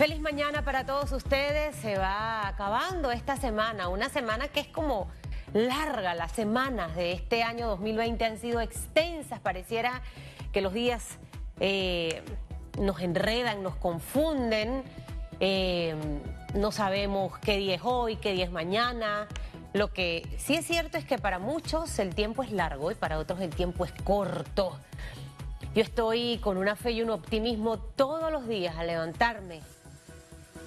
Feliz mañana para todos ustedes. Se va acabando esta semana, una semana que es como larga. Las semanas de este año 2020 han sido extensas. Pareciera que los días eh, nos enredan, nos confunden. Eh, no sabemos qué día es hoy, qué día es mañana. Lo que sí es cierto es que para muchos el tiempo es largo y para otros el tiempo es corto. Yo estoy con una fe y un optimismo todos los días a levantarme,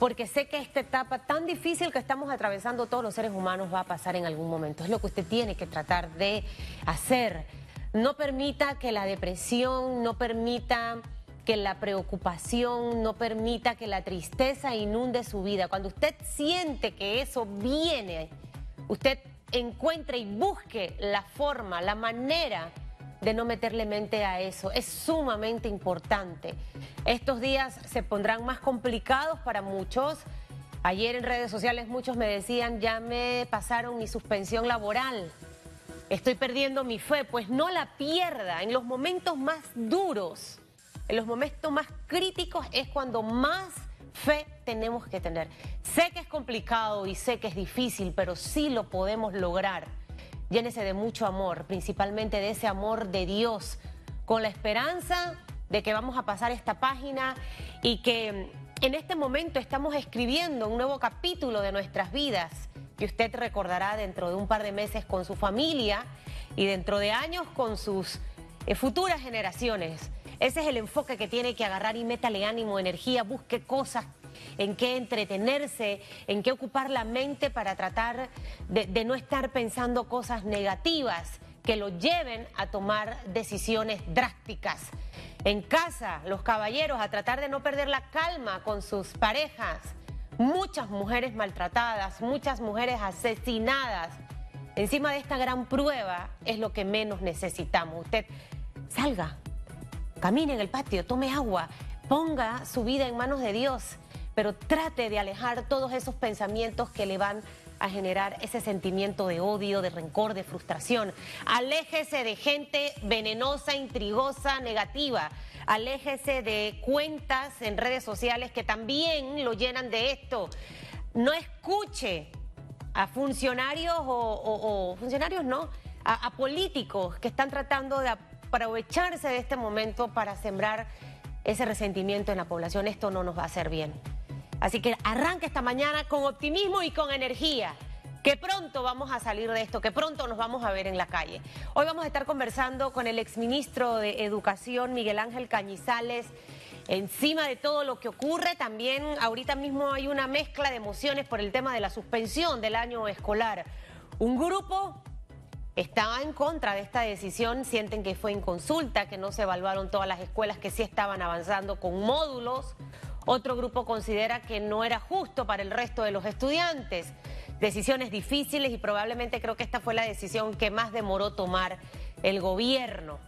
porque sé que esta etapa tan difícil que estamos atravesando todos los seres humanos va a pasar en algún momento. Es lo que usted tiene que tratar de hacer. No permita que la depresión, no permita que la preocupación, no permita que la tristeza inunde su vida. Cuando usted siente que eso viene, usted encuentre y busque la forma, la manera de no meterle mente a eso. Es sumamente importante. Estos días se pondrán más complicados para muchos. Ayer en redes sociales muchos me decían, ya me pasaron mi suspensión laboral. Estoy perdiendo mi fe. Pues no la pierda. En los momentos más duros, en los momentos más críticos es cuando más fe tenemos que tener. Sé que es complicado y sé que es difícil, pero sí lo podemos lograr llénese de mucho amor, principalmente de ese amor de Dios, con la esperanza de que vamos a pasar esta página y que en este momento estamos escribiendo un nuevo capítulo de nuestras vidas que usted recordará dentro de un par de meses con su familia y dentro de años con sus eh, futuras generaciones. Ese es el enfoque que tiene que agarrar y métale ánimo, energía, busque cosas en qué entretenerse, en qué ocupar la mente para tratar de, no estar pensando cosas negativas que lo lleven a tomar decisiones drásticas. En casa, los caballeros, a tratar de no perder la calma con sus parejas. Muchas mujeres maltratadas, muchas mujeres asesinadas. Encima de esta gran prueba es lo que menos necesitamos. Usted salga, camine en el patio, tome agua, ponga su vida en manos de Dios pero trate de alejar todos esos pensamientos que le van a generar ese sentimiento de odio, de rencor, de frustración. Aléjese de gente venenosa, intrigosa, negativa. Aléjese de cuentas en redes sociales que también lo llenan de esto. No escuche a funcionarios o, funcionarios no, a políticos que están tratando de aprovecharse de este momento para sembrar ese resentimiento en la población. Esto no nos va a hacer bien. Así que arranque esta mañana con optimismo y con energía. Que pronto vamos a salir de esto, que pronto nos vamos a ver en la calle. Hoy vamos a estar conversando con el exministro de Educación, Miguel Ángel Cañizales. Encima de todo lo que ocurre, también ahorita mismo hay una mezcla de emociones por el tema de la suspensión del año escolar. Un grupo está en contra de esta decisión, sienten que fue en consulta, que no se evaluaron todas las escuelas que sí estaban avanzando con módulos. Otro grupo considera que no era justo para el resto de los estudiantes. Decisiones difíciles y probablemente creo que esta fue la decisión que más demoró tomar el gobierno.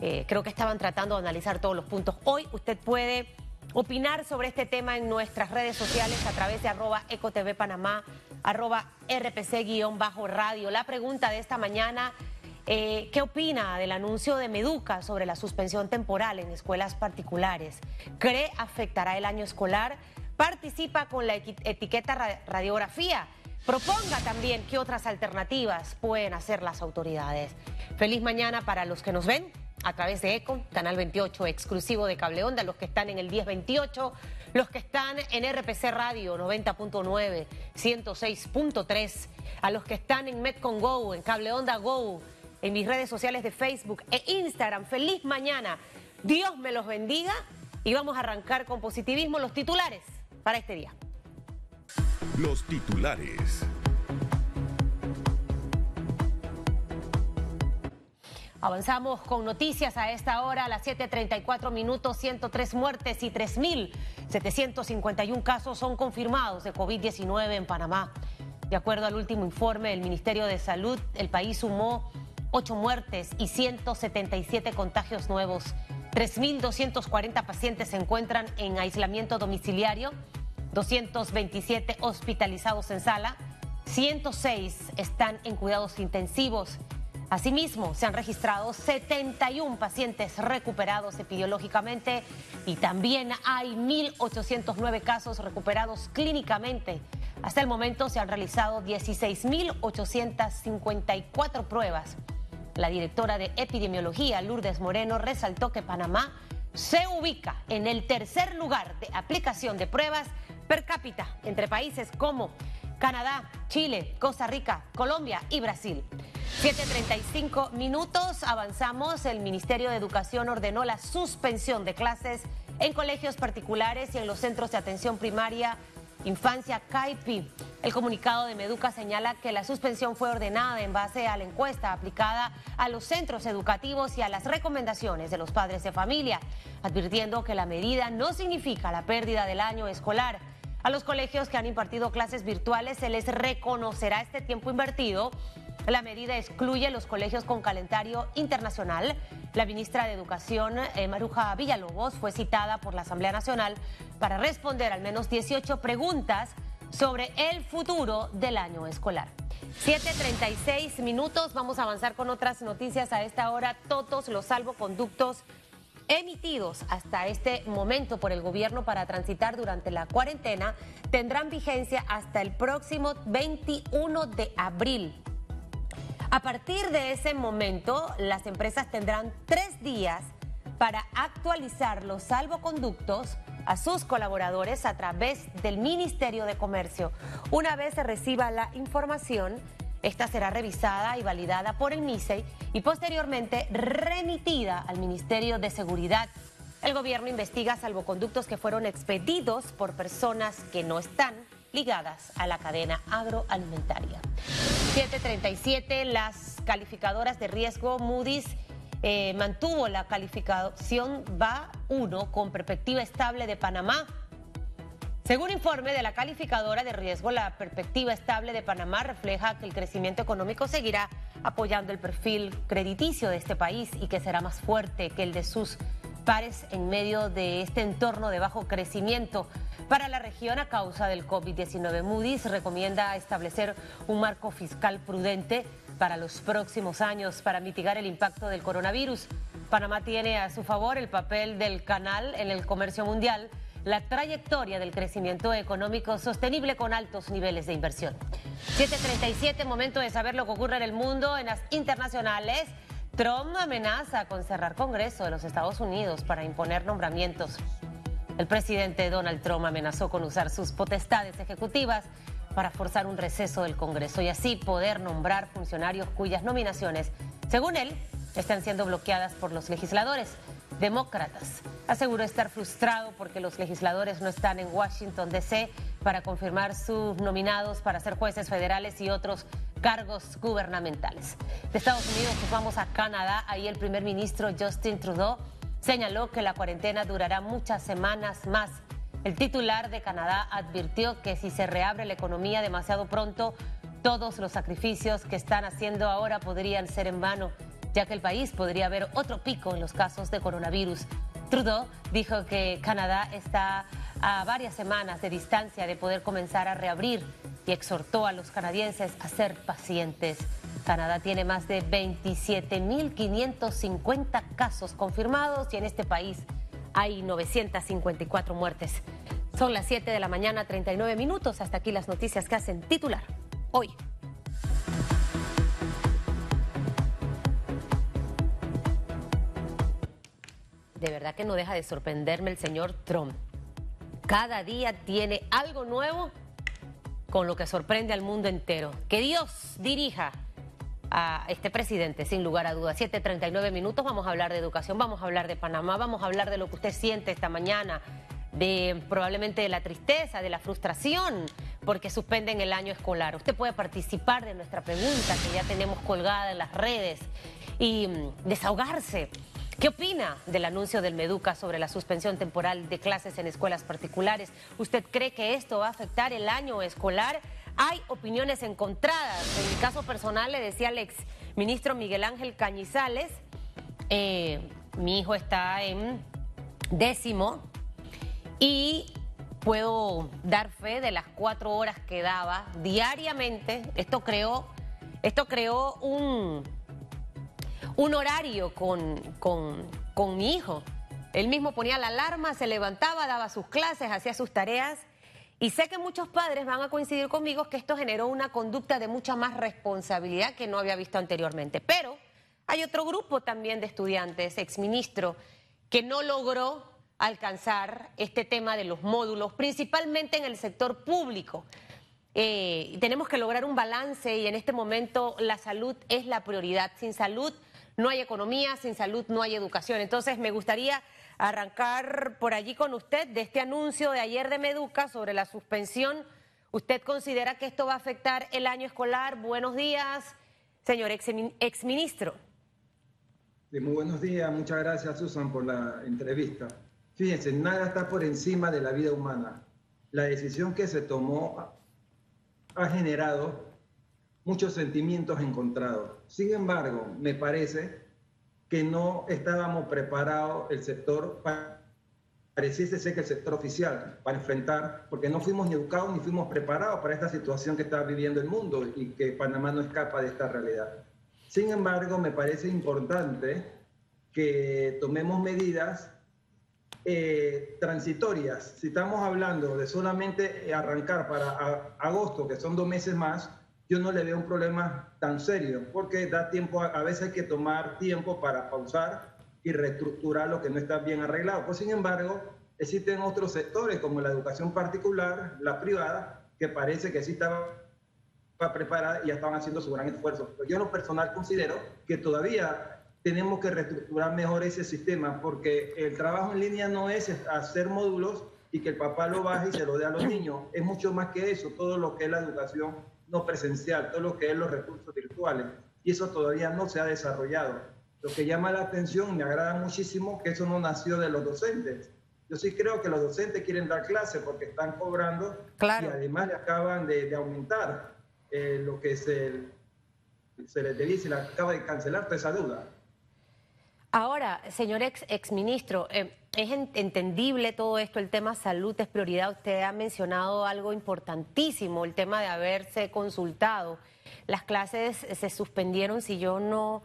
Eh, creo que estaban tratando de analizar todos los puntos. Hoy usted puede opinar sobre este tema en nuestras redes sociales a través de arroba ecotv panamá, arroba rpc-radio. La pregunta de esta mañana eh, ¿Qué opina del anuncio de Meduca sobre la suspensión temporal en escuelas particulares? ¿Cree afectará el año escolar? ¿Participa con la etiqueta radiografía? Proponga también qué otras alternativas pueden hacer las autoridades. Feliz mañana para los que nos ven a través de ECO, Canal 28, exclusivo de Cable Onda, los que están en el 1028, los que están en RPC Radio 90.9, 106.3, a los que están en Metcon Go, en Cable Onda Go, en mis redes sociales de Facebook e Instagram. Feliz mañana. Dios me los bendiga y vamos a arrancar con positivismo los titulares para este día. Los titulares. Avanzamos con noticias a esta hora, a las 7:34 minutos, 103 muertes y 3.751 casos son confirmados de COVID-19 en Panamá. De acuerdo al último informe del Ministerio de Salud, el país sumó 8 muertes y 177 contagios nuevos. 3.240 pacientes se encuentran en aislamiento domiciliario, 227 hospitalizados en sala, 106 están en cuidados intensivos. Asimismo, se han registrado 71 pacientes recuperados epidemiológicamente y también hay 1.809 casos recuperados clínicamente. Hasta el momento se han realizado 16.854 pruebas. La directora de epidemiología, Lourdes Moreno, resaltó que Panamá se ubica en el tercer lugar de aplicación de pruebas per cápita entre países como Canadá, Chile, Costa Rica, Colombia y Brasil. 7.35 minutos, avanzamos. El Ministerio de Educación ordenó la suspensión de clases en colegios particulares y en los centros de atención primaria Infancia CAIPI. El comunicado de Meduca señala que la suspensión fue ordenada en base a la encuesta aplicada a los centros educativos y a las recomendaciones de los padres de familia, advirtiendo que la medida no significa la pérdida del año escolar. A los colegios que han impartido clases virtuales se les reconocerá este tiempo invertido. La medida excluye los colegios con calendario internacional. La ministra de Educación, eh, Maruja Villalobos, fue citada por la Asamblea Nacional para responder al menos 18 preguntas sobre el futuro del año escolar. 7.36 minutos, vamos a avanzar con otras noticias a esta hora. Todos los salvoconductos emitidos hasta este momento por el gobierno para transitar durante la cuarentena tendrán vigencia hasta el próximo 21 de abril. A partir de ese momento, las empresas tendrán tres días para actualizar los salvoconductos a sus colaboradores a través del Ministerio de Comercio. Una vez se reciba la información, esta será revisada y validada por el MISEI y posteriormente remitida al Ministerio de Seguridad. El gobierno investiga salvoconductos que fueron expedidos por personas que no están ligadas a la cadena agroalimentaria. 737, las calificadoras de riesgo Moody's eh, mantuvo la calificación BA 1 con perspectiva estable de Panamá según informe de la calificadora de riesgo, la perspectiva estable de Panamá refleja que el crecimiento económico seguirá apoyando el perfil crediticio de este país y que será más fuerte que el de sus pares en medio de este entorno de bajo crecimiento. Para la región a causa del COVID-19, Moody's recomienda establecer un marco fiscal prudente para los próximos años para mitigar el impacto del coronavirus. Panamá tiene a su favor el papel del canal en el comercio mundial la trayectoria del crecimiento económico sostenible con altos niveles de inversión. 737, momento de saber lo que ocurre en el mundo, en las internacionales. Trump amenaza con cerrar Congreso de los Estados Unidos para imponer nombramientos. El presidente Donald Trump amenazó con usar sus potestades ejecutivas para forzar un receso del Congreso y así poder nombrar funcionarios cuyas nominaciones, según él, están siendo bloqueadas por los legisladores demócratas. Aseguró estar frustrado porque los legisladores no están en Washington, D.C. para confirmar sus nominados para ser jueces federales y otros cargos gubernamentales. De Estados Unidos vamos a Canadá. Ahí el primer ministro Justin Trudeau señaló que la cuarentena durará muchas semanas más. El titular de Canadá advirtió que si se reabre la economía demasiado pronto, todos los sacrificios que están haciendo ahora podrían ser en vano ya que el país podría haber otro pico en los casos de coronavirus. Trudeau dijo que Canadá está a varias semanas de distancia de poder comenzar a reabrir y exhortó a los canadienses a ser pacientes. Canadá tiene más de 27.550 casos confirmados y en este país hay 954 muertes. Son las 7 de la mañana, 39 minutos. Hasta aquí las noticias que hacen titular hoy. de verdad que no deja de sorprenderme el señor Trump. Cada día tiene algo nuevo con lo que sorprende al mundo entero. Que Dios dirija a este presidente, sin lugar a dudas. 7:39 minutos, vamos a hablar de educación, vamos a hablar de Panamá, vamos a hablar de lo que usted siente esta mañana, de probablemente de la tristeza, de la frustración, porque suspenden el año escolar. Usted puede participar de nuestra pregunta que ya tenemos colgada en las redes y mm, desahogarse. ¿Qué opina del anuncio del Meduca sobre la suspensión temporal de clases en escuelas particulares? ¿Usted cree que esto va a afectar el año escolar? Hay opiniones encontradas. En mi caso personal le decía al ex ministro Miguel Ángel Cañizales, eh, mi hijo está en décimo y puedo dar fe de las cuatro horas que daba diariamente. Esto creó, esto creó un un horario con, con, con mi hijo. Él mismo ponía la alarma, se levantaba, daba sus clases, hacía sus tareas. Y sé que muchos padres van a coincidir conmigo que esto generó una conducta de mucha más responsabilidad que no había visto anteriormente. Pero hay otro grupo también de estudiantes, exministro, que no logró alcanzar este tema de los módulos, principalmente en el sector público. Eh, tenemos que lograr un balance y en este momento la salud es la prioridad. Sin salud no hay economía, sin salud no hay educación. Entonces me gustaría arrancar por allí con usted de este anuncio de ayer de Meduca sobre la suspensión. ¿Usted considera que esto va a afectar el año escolar? Buenos días, señor exministro. muy buenos días, muchas gracias Susan por la entrevista. Fíjense, nada está por encima de la vida humana. La decisión que se tomó ha generado muchos sentimientos encontrados. Sin embargo, me parece que no estábamos preparados el sector para, pareciese ser que el sector oficial para enfrentar, porque no fuimos ni educados ni fuimos preparados para esta situación que está viviendo el mundo y que Panamá no escapa de esta realidad. Sin embargo, me parece importante que tomemos medidas eh, transitorias. Si estamos hablando de solamente arrancar para agosto, que son dos meses más, yo no le veo un problema tan serio, porque da tiempo, a, veces hay que tomar tiempo para pausar y reestructurar lo que no está bien arreglado. Pues sin embargo, existen otros sectores como la educación particular, la privada, que parece que sí estaba preparada y ya estaban haciendo su gran esfuerzo. yo en lo personal considero que todavía tenemos que reestructurar mejor ese sistema, porque el trabajo en línea no es hacer módulos y que el papá lo baje y se lo dé a los niños. Es mucho más que eso, todo lo que es la educación no presencial, todo lo que es los recursos virtuales. Y eso todavía no se ha desarrollado. Lo que llama la atención, me agrada muchísimo, que eso no nació de los docentes. Yo sí creo que los docentes quieren dar clase porque están cobrando y además le acaban de, aumentar eh, lo que se, se les dice, le acaba de cancelar toda esa deuda. Ahora, señor ex, exministro, eh, es entendible todo esto, el tema salud es prioridad. Usted ha mencionado algo importantísimo, el tema de haberse consultado. Las clases se suspendieron, si yo no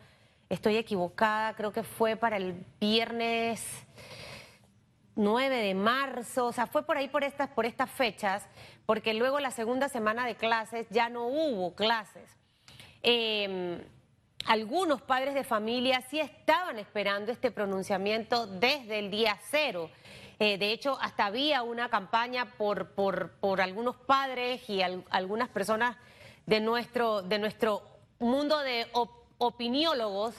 estoy equivocada, creo que fue para el viernes 9 de marzo, o sea, fue por ahí por estas, por estas fechas, porque luego la segunda semana de clases ya no hubo clases. Eh, algunos padres de familia sí estaban esperando este pronunciamiento desde el día cero. Eh, de hecho, hasta había una campaña por, por, por algunos padres y algunas personas de nuestro, de nuestro mundo de opiniólogos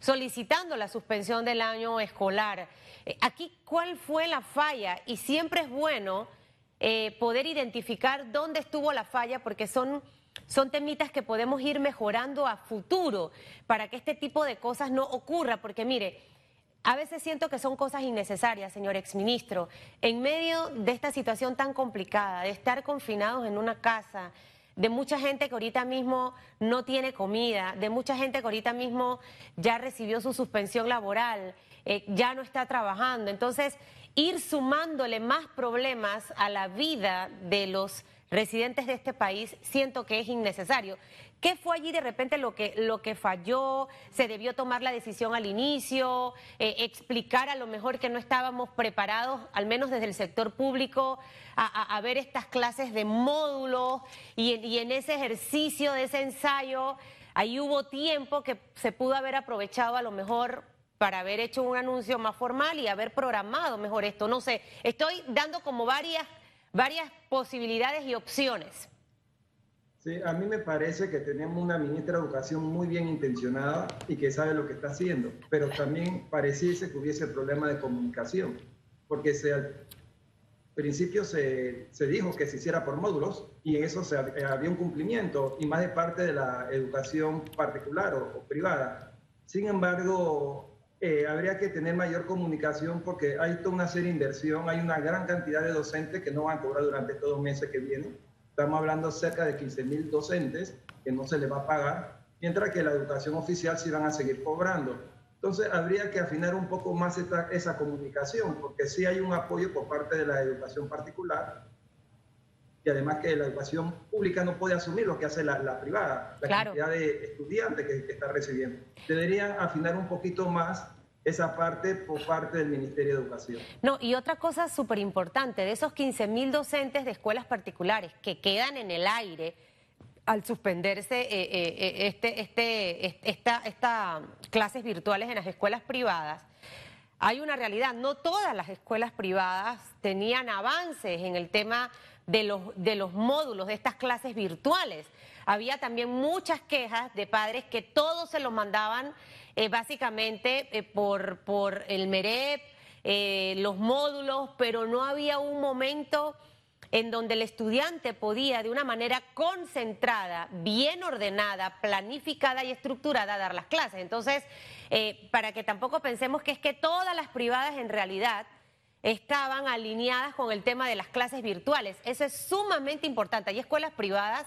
solicitando la suspensión del año escolar. Eh, aquí, ¿cuál fue la falla? Y siempre es bueno eh, poder identificar dónde estuvo la falla porque son son temitas que podemos ir mejorando a futuro para que este tipo de cosas no ocurra, porque mire, a veces siento que son cosas innecesarias, señor exministro. En medio de esta situación tan complicada, de estar confinados en una casa, de mucha gente que ahorita mismo no tiene comida, de mucha gente que ahorita mismo ya recibió su suspensión laboral, eh, ya no está trabajando. Entonces, ir sumándole más problemas a la vida de los residentes de este país, siento que es innecesario. ¿Qué fue allí de repente lo que, lo que falló? ¿Se debió tomar la decisión al inicio? Eh, ¿Explicar a lo mejor que no estábamos preparados, al menos desde el sector público, a, ver estas clases de módulos y, y en ese ejercicio de ese ensayo? Ahí hubo tiempo que se pudo haber aprovechado a lo mejor para haber hecho un anuncio más formal y haber programado mejor esto. No sé, estoy dando como varias varias posibilidades y opciones. Sí, a mí me parece que tenemos una ministra de Educación muy bien intencionada y que sabe lo que está haciendo, pero también pareciese que hubiese problema de comunicación, porque al principio se, se, dijo que se hiciera por módulos y en eso se, había un cumplimiento y más de parte de la educación particular o privada. Sin embargo, eh, habría que tener mayor comunicación porque hay toda una serie de inversión, hay una gran cantidad de docentes que no van a cobrar durante todos los meses que vienen. Estamos hablando cerca de 15 mil docentes que no se les va a pagar, mientras que la educación oficial sí van a seguir cobrando. Entonces habría que afinar un poco más esta, esa comunicación, porque sí hay un apoyo por parte de la educación particular, y además que la educación pública no puede asumir lo que hace la, privada, la cantidad de estudiantes que, que, está recibiendo. Deberían afinar un poquito más esa parte por parte del Ministerio de Educación. No, y otra cosa súper importante, de esos 15 mil docentes de escuelas particulares que quedan en el aire al suspenderse eh, eh, eh, este, este, esta, esta clases virtuales en las escuelas privadas, hay una realidad, no todas las escuelas privadas tenían avances en el tema de los, de los módulos de estas clases virtuales. Había también muchas quejas de padres que todos se los mandaban eh, básicamente eh, por, por el MEREP, eh, los módulos, pero no había un momento en donde el estudiante podía de una manera concentrada, bien ordenada, planificada y estructurada dar las clases. Entonces, para que tampoco pensemos que es que todas las privadas en realidad estaban alineadas con el tema de las clases virtuales. Eso es sumamente importante. Hay escuelas privadas,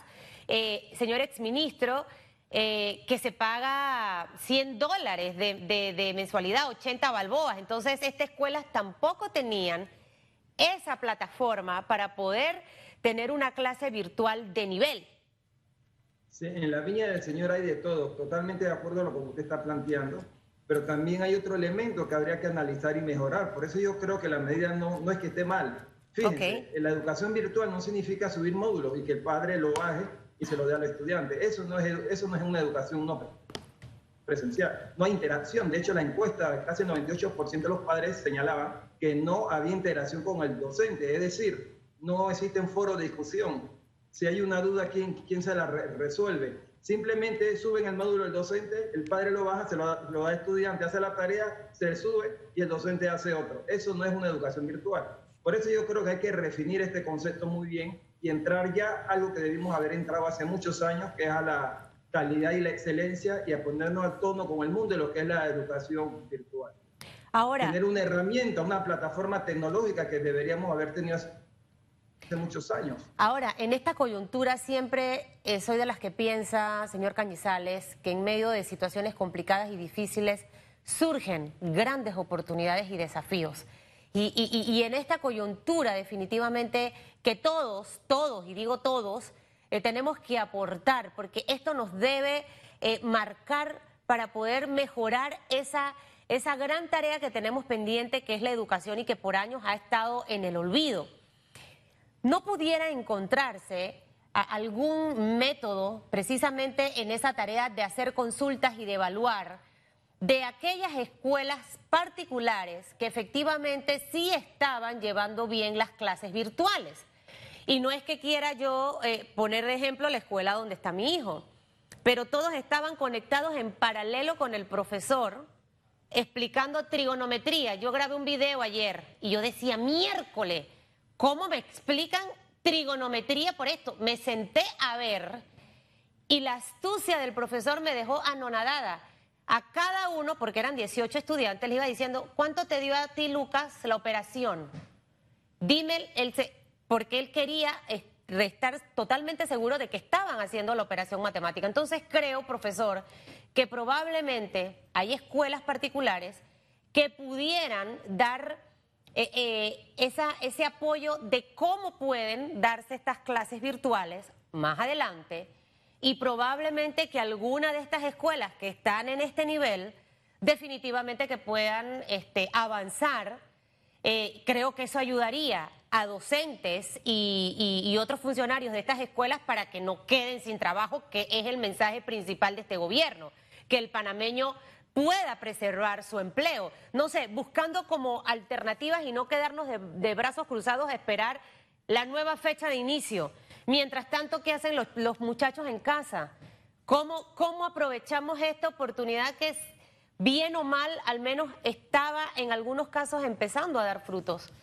señor exministro, eh, que se paga 100 dólares de, mensualidad, 80 balboas. Entonces, estas escuelas tampoco tenían esa plataforma para poder tener una clase virtual de nivel. Sí, en la viña del Señor hay de todo, totalmente de acuerdo a lo que usted está planteando, pero también hay otro elemento que habría que analizar y mejorar. Por eso yo creo que la medida no, no es que esté mal. Fíjense, la educación virtual no significa subir módulos y que el padre lo baje y se lo dé al estudiante. Eso no es, eso no es una educación no presencial. No hay interacción. De hecho, la encuesta, casi el 98% de los padres señalaban que no había interacción con el docente. Es decir, no existe un foro de discusión. Si hay una duda, ¿quién, quién se la resuelve? Simplemente suben el módulo del docente, el padre lo baja, se lo, da al estudiante, hace la tarea, se sube y el docente hace otro. Eso no es una educación virtual. Por eso yo creo que hay que refinir este concepto muy bien y entrar ya algo que debimos haber entrado hace muchos años, que es a la calidad y la excelencia y a ponernos al tono con el mundo de lo que es la educación virtual. Ahora. Tener una herramienta, una plataforma tecnológica que deberíamos haber tenido hace muchos años. Ahora, en esta coyuntura siempre eh, soy de las que piensa, señor Cañizales, que en medio de situaciones complicadas y difíciles surgen grandes oportunidades y desafíos. Y, en esta coyuntura definitivamente que todos, todos, y digo todos, eh, tenemos que aportar, porque esto nos debe eh, marcar para poder mejorar esa, esa gran tarea que tenemos pendiente, que es la educación y que por años ha estado en el olvido. No pudiera encontrarse algún método precisamente en esa tarea de hacer consultas y de evaluar de aquellas escuelas particulares que efectivamente sí estaban llevando bien las clases virtuales. Y no es que quiera yo eh, poner de ejemplo la escuela donde está mi hijo, pero todos estaban conectados en paralelo con el profesor explicando trigonometría. Yo grabé un video ayer y yo decía, miércoles, ¿cómo me explican trigonometría por esto? Me senté a ver y la astucia del profesor me dejó anonadada a cada uno, porque eran 18 estudiantes, le iba diciendo, ¿cuánto te dio a ti, Lucas, la operación? Dime, el, porque él quería estar totalmente seguro de que estaban haciendo la operación matemática. Entonces creo, profesor, que probablemente hay escuelas particulares que pudieran dar eh, eh, ese apoyo de cómo pueden darse estas clases virtuales más adelante y probablemente que alguna de estas escuelas que están en este nivel definitivamente que puedan este, avanzar. Eh, creo que eso ayudaría a docentes y, otros funcionarios de estas escuelas para que no queden sin trabajo, que es el mensaje principal de este gobierno, que el panameño pueda preservar su empleo. No sé, buscando como alternativas y no quedarnos de brazos cruzados a esperar la nueva fecha de inicio. Mientras tanto, ¿qué hacen los, muchachos en casa? ¿Cómo, ¿Cómo aprovechamos esta oportunidad que es bien o mal, al menos estaba en algunos casos empezando a dar frutos?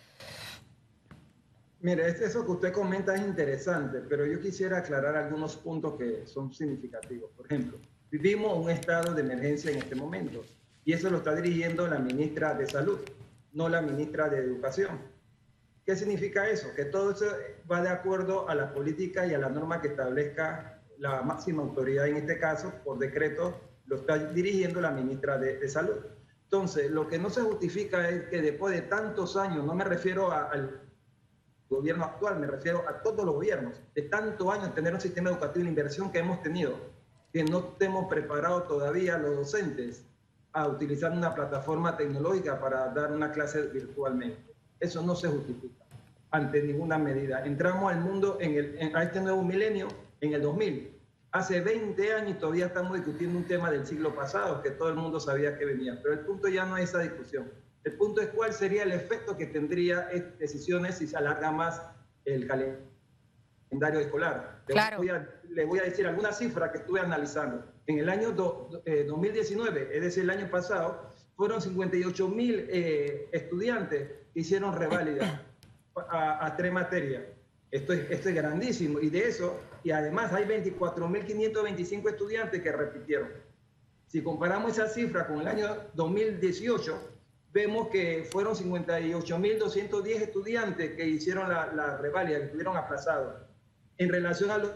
Mire, eso que usted comenta es interesante, pero yo quisiera aclarar algunos puntos que son significativos. Por ejemplo, vivimos un estado de emergencia en este momento y eso lo está dirigiendo la ministra de Salud, no la ministra de Educación. ¿Qué significa eso? Que todo eso va de acuerdo a la política y a la norma que establezca la máxima autoridad, en este caso, por decreto, lo está dirigiendo la ministra de, Salud. Entonces, lo que no se justifica es que después de tantos años, no me refiero al gobierno actual, me refiero a todos los gobiernos, de tanto años en tener un sistema educativo la inversión que hemos tenido, que no estemos preparados todavía los docentes a utilizar una plataforma tecnológica para dar una clase virtualmente. Eso no se justifica ante ninguna medida. Entramos al mundo, en el, a este nuevo milenio, en el 2000. Hace 20 años todavía estamos discutiendo un tema del siglo pasado, que todo el mundo sabía que venía, pero el punto ya no es esa discusión. El punto es cuál sería el efecto que tendría decisiones si se alarga más el calendario escolar. Claro. Voy a, le voy a decir algunas cifras que estuve analizando. En el año 2019, eh, es decir, el año pasado, fueron 58 mil eh, estudiantes que hicieron reválida a, tres materias. Esto es, esto es grandísimo. Y de eso, y además hay 24.525 estudiantes que repitieron. Si comparamos esa cifra con el año 2018, vemos que fueron 58.210 estudiantes que hicieron la, la reválida, que estuvieron aplazados, en relación a los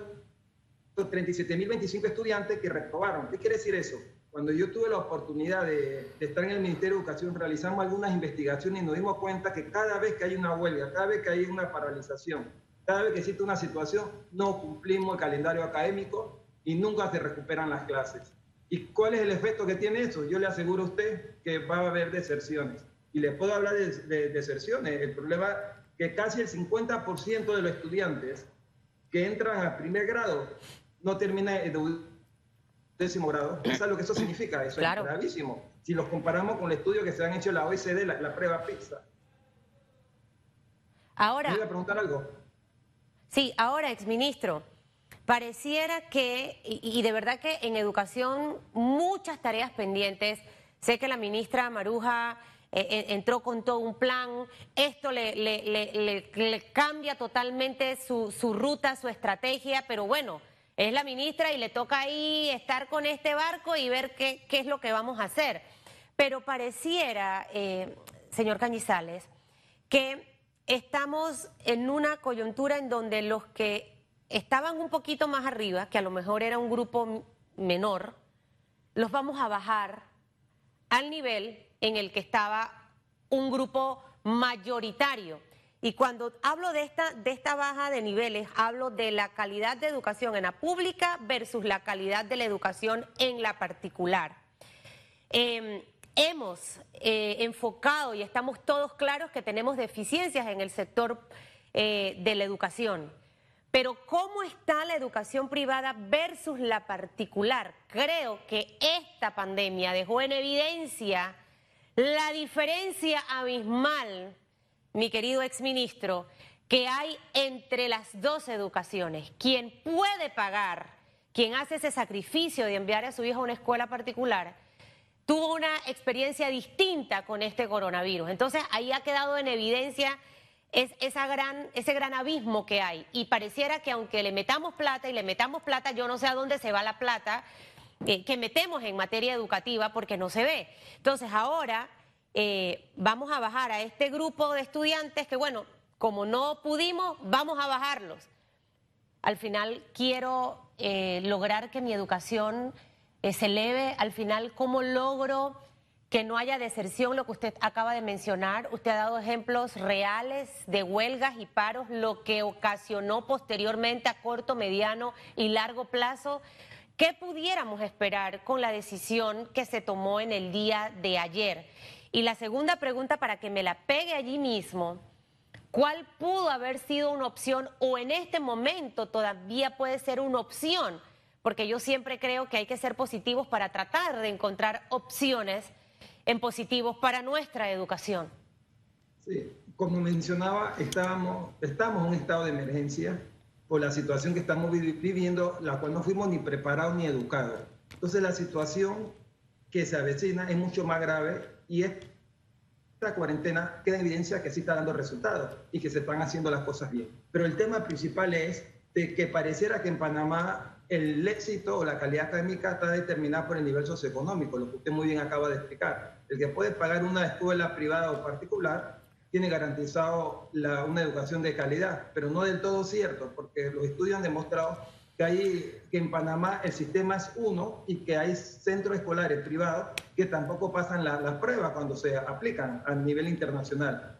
37.025 estudiantes que reprobaron. ¿Qué quiere decir eso? Cuando yo tuve la oportunidad de, estar en el Ministerio de Educación, realizamos algunas investigaciones y nos dimos cuenta que cada vez que hay una huelga, cada vez que hay una paralización, cada vez que existe una situación, no cumplimos el calendario académico y nunca se recuperan las clases. ¿Y cuál es el efecto que tiene eso? Yo le aseguro a usted que va a haber deserciones. Y le puedo hablar de, deserciones. El problema es que casi el 50% de los estudiantes que entran a primer grado no terminan el décimo grado. ¿Sabes lo que eso significa? Eso es gravísimo. Si los comparamos con el estudio que se han hecho en la OECD, la, prueba PISA. Ahora. ¿Me a preguntar algo? Sí, ahora, exministro. Pareciera que, y, de verdad que en educación muchas tareas pendientes. Sé que la ministra Maruja eh, eh, entró con todo un plan. Esto le, cambia totalmente su, su, ruta, su estrategia, pero bueno, es la ministra y le toca ahí estar con este barco y ver qué, qué es lo que vamos a hacer. Pero pareciera, eh, señor Cañizales, que estamos en una coyuntura en donde los que estaban un poquito más arriba, que a lo mejor era un grupo menor, los vamos a bajar al nivel en el que estaba un grupo mayoritario. Y cuando hablo de esta, de esta baja de niveles, hablo de la calidad de educación en la pública versus la calidad de la educación en la particular. Em, hemos eh, enfocado y estamos todos claros que tenemos deficiencias en el sector eh, de la educación. Pero ¿cómo está la educación privada versus la particular? Creo que esta pandemia dejó en evidencia la diferencia abismal, mi querido exministro, que hay entre las dos educaciones. Quien puede pagar, quien hace ese sacrificio de enviar a su hijo a una escuela particular, tuvo una experiencia distinta con este coronavirus. Entonces ahí ha quedado en evidencia es esa gran, ese gran abismo que hay. Y pareciera que aunque le metamos plata y le metamos plata, yo no sé a dónde se va la plata eh, que metemos en materia educativa porque no se ve. Entonces ahora eh, vamos a bajar a este grupo de estudiantes que, bueno, como no pudimos, vamos a bajarlos. Al final quiero eh, lograr que mi educación se eleve, al final cómo logro que no haya deserción, lo que usted acaba de mencionar. Usted ha dado ejemplos reales de huelgas y paros, lo que ocasionó posteriormente a corto, mediano y largo plazo. ¿Qué pudiéramos esperar con la decisión que se tomó en el día de ayer? Y la segunda pregunta, para que me la pegue allí mismo, ¿cuál pudo haber sido una opción o en este momento todavía puede ser una opción? Porque yo siempre creo que hay que ser positivos para tratar de encontrar opciones en positivos para nuestra educación. Sí, como mencionaba, estamos en un estado de emergencia por la situación que estamos viviendo, la cual no fuimos ni preparados ni educados. Entonces la situación que se avecina es mucho más grave y esta cuarentena queda en evidencia que sí está dando resultados y que se están haciendo las cosas bien. Pero el tema principal es de que pareciera que en Panamá el éxito o la calidad académica está determinada por el nivel socioeconómico, lo que usted muy bien acaba de explicar. El que puede pagar una escuela privada o particular tiene garantizado una educación de calidad, pero no del todo cierto, porque los estudios han demostrado que, hay, que en Panamá el sistema es uno y que hay centros escolares privados que tampoco pasan las pruebas cuando se aplican a nivel internacional.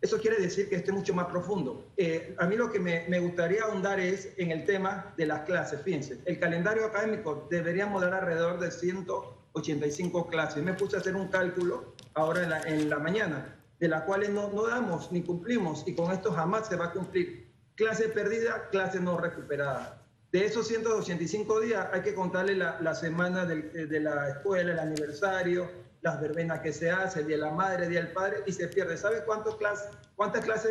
Eso quiere decir que esto es mucho más profundo. Eh, a mí lo que me, me, gustaría ahondar es en el tema de las clases. Fíjense, el calendario académico deberíamos dar alrededor de 185 clases. Me puse a hacer un cálculo ahora en la, en la mañana, de las cuales no, no damos ni cumplimos, y con esto jamás se va a cumplir. Clase perdida, clase no recuperada. De esos 185 días hay que contarle la, la semana de, de la escuela, el aniversario, las verbenas que se hacen, el Día de la Madre, el Día del Padre, y se pierde. ¿Sabe cuántas clases, cuántas clases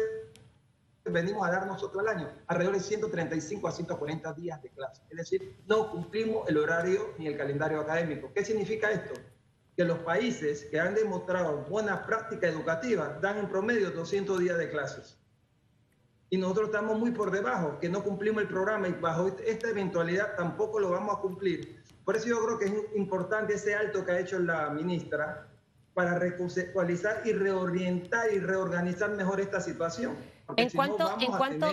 venimos a dar nosotros al año? Alrededor de 135 a 140 días de clase. Es decir, no cumplimos el horario ni el calendario académico. ¿Qué significa esto? Que los países que han demostrado buena práctica educativa dan en promedio 200 días de clases. Y nosotros estamos muy por debajo, que no cumplimos el programa y bajo esta eventualidad tampoco lo vamos a cumplir por eso yo creo que es importante ese alto que ha hecho la ministra para reconceptualizar y reorientar y reorganizar mejor esta situación. ¿En cuánto, en cuánto,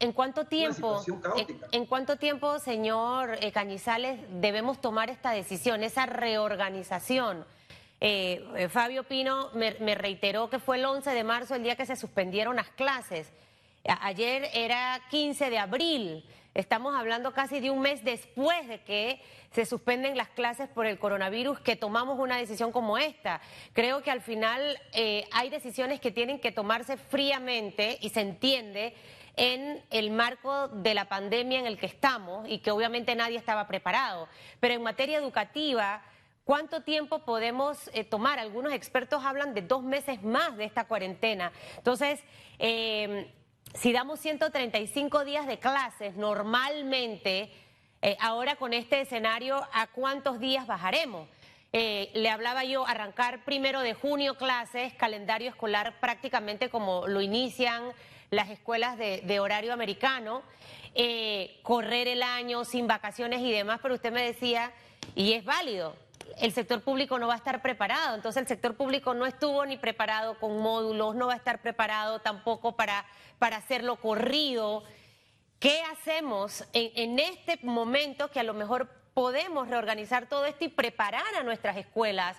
¿En cuánto tiempo, en, cuánto tiempo, señor eh, Cañizales, debemos tomar esta decisión, esa reorganización? Eh, eh, Fabio Pino me, me, reiteró que fue el 11 de marzo el día que se suspendieron las clases. ayer era 15 de abril. Estamos hablando casi de un mes después de que se suspenden las clases por el coronavirus, que tomamos una decisión como esta. Creo que al final eh, hay decisiones que tienen que tomarse fríamente y se entiende en el marco de la pandemia en el que estamos y que obviamente nadie estaba preparado. Pero en materia educativa, ¿Cuánto tiempo podemos eh, tomar? Algunos expertos hablan de dos meses más de esta cuarentena. Entonces, eh, si damos 135 días de clases normalmente, eh, ahora con este escenario, ¿a cuántos días bajaremos? Eh, le hablaba yo, arrancar primero de junio clases, calendario escolar prácticamente como lo inician las escuelas de, horario americano, eh, correr el año sin vacaciones y demás, pero usted me decía, y es válido, el sector público no va a estar preparado. Entonces el sector público no estuvo ni preparado con módulos, no va a estar preparado tampoco para, para hacerlo corrido. ¿Qué hacemos en, este momento que a lo mejor podemos reorganizar todo esto y preparar a nuestras escuelas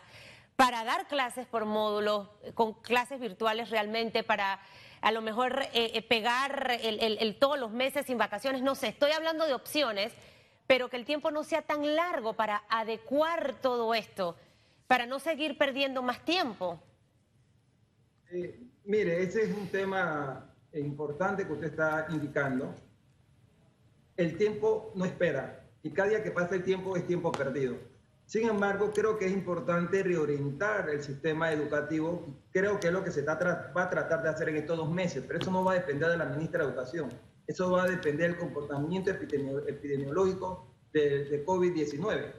para dar clases por módulos, con clases virtuales realmente, para a lo mejor eh, eh, pegar el, todos los meses sin vacaciones? No sé, estoy hablando de opciones pero que el tiempo no sea tan largo para adecuar todo esto, para no seguir perdiendo más tiempo. Eh, mire, ese es un tema importante que usted está indicando. El tiempo no espera y cada día que pasa el tiempo es tiempo perdido. Sin embargo, creo que es importante reorientar el sistema educativo. Creo que es lo que se va a tratar de hacer en estos dos meses, pero eso no va a depender de la ministra de Educación. Eso va a depender del comportamiento epidemiológico de, COVID-19.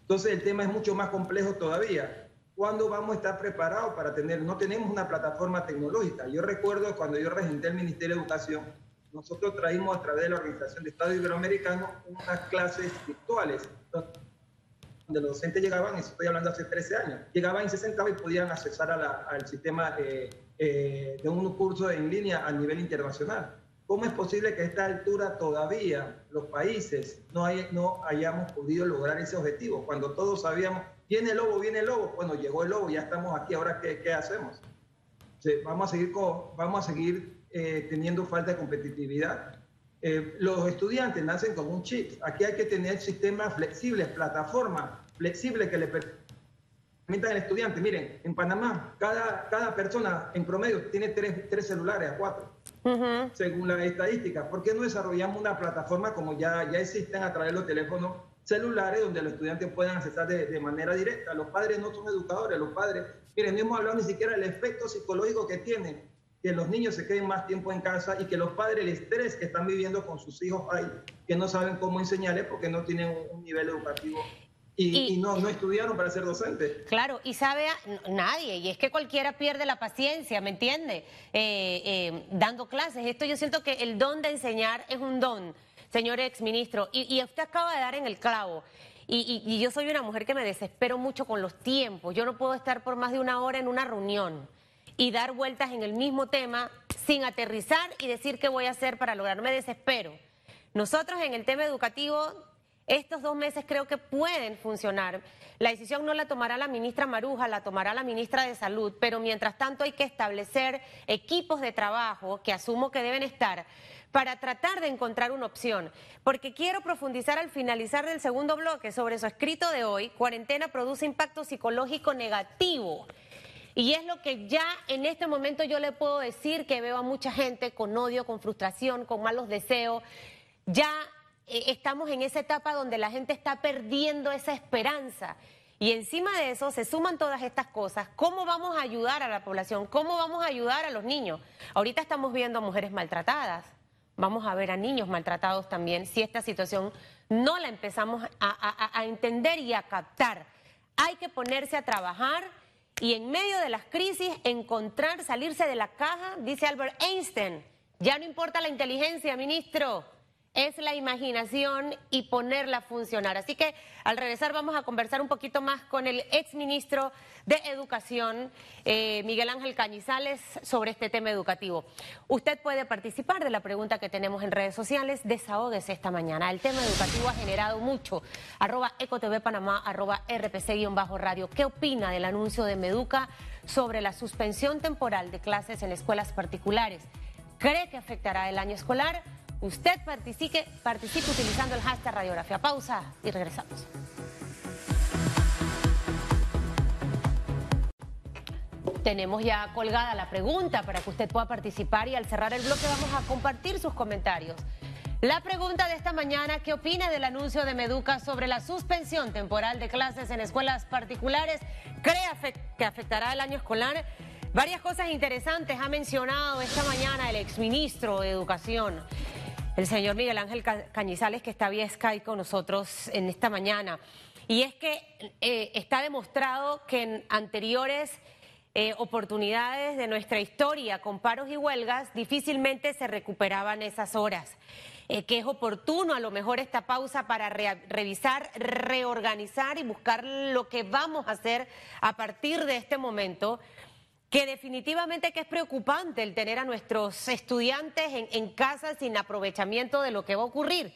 Entonces el tema es mucho más complejo todavía. ¿Cuándo vamos a estar preparados para tener? No tenemos una plataforma tecnológica. Yo recuerdo cuando yo regenté el Ministerio de Educación, nosotros traímos a través de la Organización de Estado Iberoamericano unas clases virtuales donde los docentes llegaban, estoy hablando hace 13 años, llegaban y se sentaban y podían accesar al sistema eh, eh, de un curso en línea a nivel internacional. ¿Cómo es posible que a esta altura todavía los países no, no hayamos podido lograr ese objetivo? Cuando todos sabíamos, viene el lobo, viene el lobo, bueno, llegó el lobo, ya estamos aquí, ahora ¿qué, qué hacemos? vamos a seguir, vamos a seguir eh, teniendo falta de competitividad. Eh, los estudiantes nacen con un chip. Aquí hay que tener sistemas flexibles, plataformas flexibles que le permitan al estudiante. Miren, en Panamá, cada, cada persona en promedio tiene tres, tres celulares a cuatro según las estadísticas. ¿Por qué no desarrollamos una plataforma como ya, ya existen a través de los teléfonos celulares donde los estudiantes puedan acceder de, de, manera directa? Los padres no son educadores, los padres, miren, no hemos hablado ni siquiera del efecto psicológico que tiene que los niños se queden más tiempo en casa y que los padres, el estrés que están viviendo con sus hijos ahí, que no saben cómo enseñarles porque no tienen un nivel educativo y, no, no, estudiaron para ser docentes. Claro, y sabe nadie, y es que cualquiera pierde la paciencia, ¿me entiende? Eh, eh, dando clases. Esto yo siento que el don de enseñar es un don, señor exministro, y, y usted acaba de dar en el clavo. Y, y, yo soy una mujer que me desespero mucho con los tiempos. Yo no puedo estar por más de una hora en una reunión y dar vueltas en el mismo tema sin aterrizar y decir qué voy a hacer para lograrme desespero. Nosotros en el tema educativo estos dos meses creo que pueden funcionar. La decisión no la tomará la ministra Maruja, la tomará la ministra de Salud, pero mientras tanto hay que establecer equipos de trabajo que asumo que deben estar para tratar de encontrar una opción. Porque quiero profundizar al finalizar del segundo bloque sobre su escrito de hoy, cuarentena produce impacto psicológico negativo. Y es lo que ya en este momento yo le puedo decir que veo a mucha gente con odio, con frustración, con malos deseos. Ya eh, estamos en esa etapa donde la gente está perdiendo esa esperanza. Y encima de eso se suman todas estas cosas. ¿Cómo vamos a ayudar a la población? ¿Cómo vamos a ayudar a los niños? Ahorita estamos viendo a mujeres maltratadas. Vamos a ver a niños maltratados también si esta situación no la empezamos a, a entender y a captar. Hay que ponerse a trabajar y en medio de las crisis encontrar, salirse de la caja, dice Albert Einstein. Ya no importa la inteligencia, ministro es la imaginación y ponerla a funcionar. Así que al regresar vamos a conversar un poquito más con el exministro de Educación, eh, Miguel Ángel Cañizales, sobre este tema educativo. Usted puede participar de la pregunta que tenemos en redes sociales. Desahóguese esta mañana. El tema educativo ha generado mucho. Arroba EcoTV Panamá, arroba RPC-radio. ¿Qué opina del anuncio de Meduca sobre la suspensión temporal de clases en escuelas particulares? ¿Cree que afectará el año escolar? Usted participe, participe utilizando el hashtag radiografía. Pausa y regresamos. Tenemos ya colgada la pregunta para que usted pueda participar y al cerrar el bloque vamos a compartir sus comentarios. La pregunta de esta mañana, ¿qué opina del anuncio de Meduca sobre la suspensión temporal de clases en escuelas particulares? ¿Cree que afectará el año escolar? Varias cosas interesantes ha mencionado esta mañana el exministro de Educación el señor Miguel Ángel Cañizales, que está vía Skype con nosotros en esta mañana. Y es que eh, está demostrado que en anteriores eh, oportunidades de nuestra historia, con paros y huelgas, difícilmente se recuperaban esas horas. Eh, que es oportuno a lo mejor esta pausa para revisar, reorganizar y buscar lo que vamos a hacer a partir de este momento que definitivamente que es preocupante el tener a nuestros estudiantes en, casa sin aprovechamiento de lo que va a ocurrir.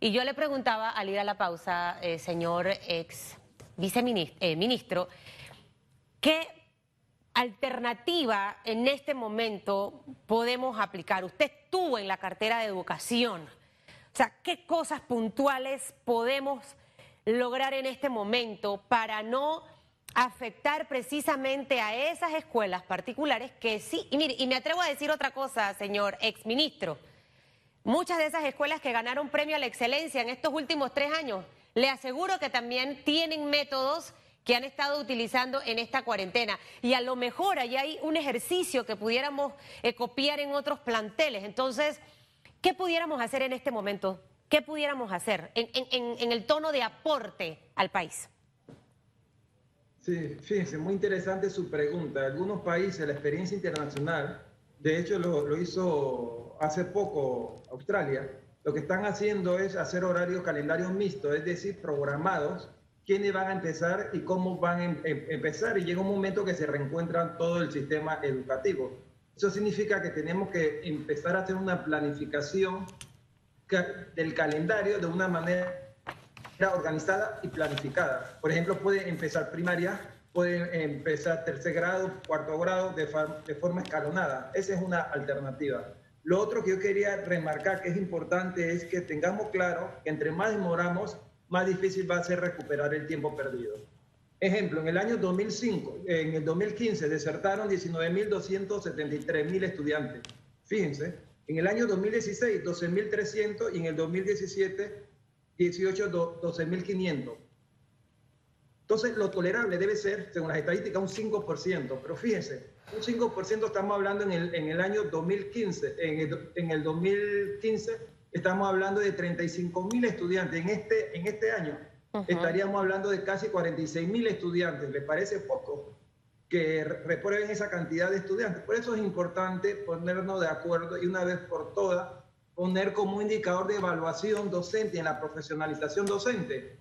Y yo le preguntaba al ir a la pausa, eh, señor ex viceministro, eh, ¿qué alternativa en este momento podemos aplicar? Usted estuvo en la cartera de educación. O sea, ¿qué cosas puntuales podemos lograr en este momento para no afectar precisamente a esas escuelas particulares que sí, y mire, y me atrevo a decir otra cosa, señor exministro, muchas de esas escuelas que ganaron premio a la excelencia en estos últimos tres años, le aseguro que también tienen métodos que han estado utilizando en esta cuarentena. Y a lo mejor ahí hay un ejercicio que pudiéramos eh, copiar en otros planteles. Entonces, ¿qué pudiéramos hacer en este momento? ¿Qué pudiéramos hacer en el tono de aporte al país? Sí, fíjense, muy interesante su pregunta. Algunos países, la experiencia internacional, de hecho lo, hizo hace poco Australia, lo que están haciendo es hacer horarios, calendarios mixtos, es decir, programados, quiénes van a empezar y cómo van a em, em, empezar. Y llega un momento que se reencuentran todo el sistema educativo. Eso significa que tenemos que empezar a hacer una planificación del calendario de una manera organizada y planificada. Por ejemplo, puede empezar primaria, puede empezar tercer grado, cuarto grado de, de forma escalonada. Esa es una alternativa. Lo otro que yo quería remarcar que es importante es que tengamos claro que entre más demoramos, más difícil va a ser recuperar el tiempo perdido. Ejemplo, en el año 2005, en el 2015 desertaron 19.273.000 estudiantes. Fíjense, en el año 2016 12.300 y en el 2017 18, 12.500. Entonces, lo tolerable debe ser, según las estadísticas, un 5%. Pero fíjense, un 5% estamos hablando en el, en el año 2015. En el, en el 2015 estamos hablando de 35.000 estudiantes. En este, en este año estaríamos hablando de casi 46.000 estudiantes. ¿Les parece poco que reprueben esa cantidad de estudiantes? Por eso es importante ponernos de acuerdo y una vez por todas poner como indicador de evaluación docente en la profesionalización docente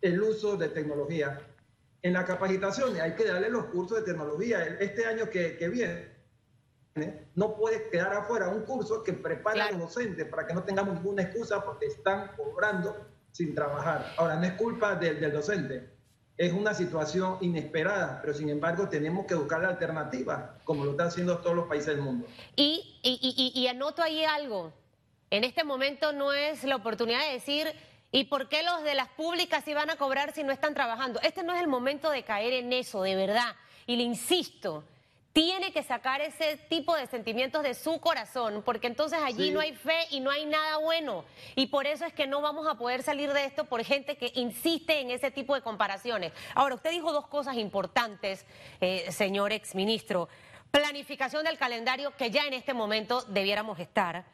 el uso de tecnología. En la capacitación hay que darle los cursos de tecnología. Este año que, que viene no puede quedar afuera un curso que prepara a los docentes para que no tengamos ninguna excusa porque están cobrando sin trabajar. Ahora, no es culpa del, del docente, es una situación inesperada, pero sin embargo tenemos que buscar la alternativa, como lo están haciendo todos los países del mundo. Y, y, y, y anoto ahí algo. En este momento no es la oportunidad de decir, ¿y por qué los de las públicas iban a cobrar si no están trabajando? Este no es el momento de caer en eso, de verdad. Y le insisto, tiene que sacar ese tipo de sentimientos de su corazón, porque entonces allí Sí. no hay fe y no hay nada bueno. Y por eso es que no vamos a poder salir de esto por gente que insiste en ese tipo de comparaciones. Ahora, usted dijo dos cosas importantes, eh, señor exministro. Planificación del calendario que ya en este momento debiéramos estar.